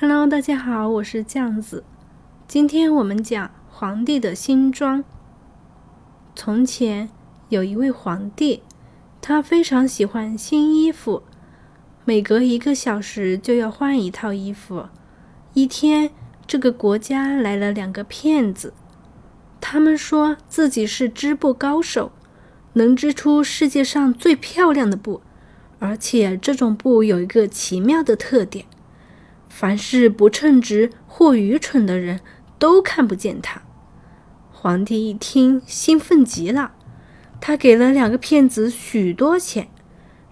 Hello，大家好，我是酱子。今天我们讲皇帝的新装。从前有一位皇帝，他非常喜欢新衣服，每隔一个小时就要换一套衣服。一天，这个国家来了两个骗子，他们说自己是织布高手，能织出世界上最漂亮的布，而且这种布有一个奇妙的特点。凡是不称职或愚蠢的人都看不见他。皇帝一听，兴奋极了，他给了两个骗子许多钱，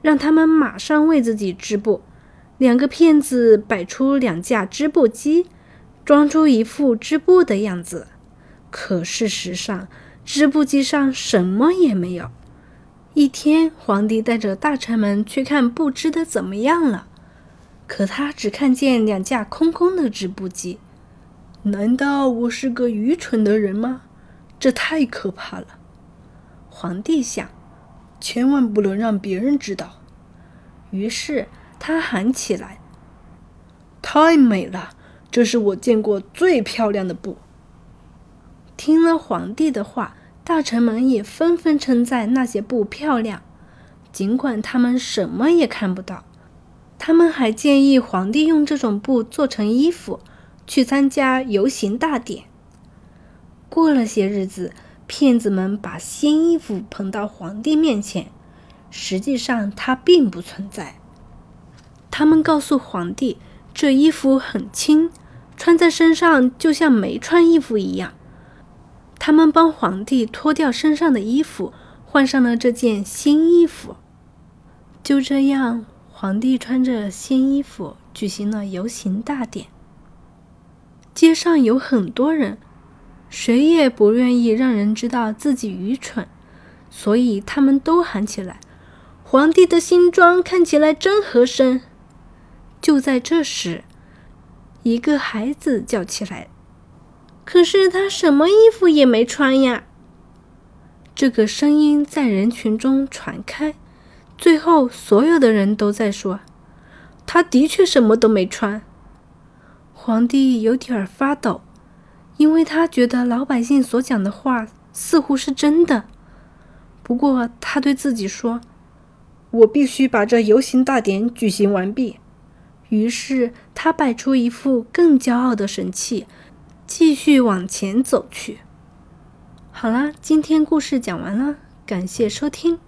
让他们马上为自己织布。两个骗子摆出两架织布机，装出一副织布的样子。可事实上，织布机上什么也没有。一天，皇帝带着大臣们去看布织的怎么样了。可他只看见两架空空的织布机，难道我是个愚蠢的人吗？这太可怕了！皇帝想，千万不能让别人知道。于是他喊起来：“太美了！这是我见过最漂亮的布。”听了皇帝的话，大臣们也纷纷称赞那些布漂亮，尽管他们什么也看不到。他们还建议皇帝用这种布做成衣服，去参加游行大典。过了些日子，骗子们把新衣服捧到皇帝面前，实际上它并不存在。他们告诉皇帝，这衣服很轻，穿在身上就像没穿衣服一样。他们帮皇帝脱掉身上的衣服，换上了这件新衣服。就这样。皇帝穿着新衣服举行了游行大典。街上有很多人，谁也不愿意让人知道自己愚蠢，所以他们都喊起来：“皇帝的新装看起来真合身。”就在这时，一个孩子叫起来：“可是他什么衣服也没穿呀！”这个声音在人群中传开。最后，所有的人都在说：“他的确什么都没穿。”皇帝有点儿发抖，因为他觉得老百姓所讲的话似乎是真的。不过，他对自己说：“我必须把这游行大典举行完毕。”于是，他摆出一副更骄傲的神气，继续往前走去。好啦，今天故事讲完了，感谢收听。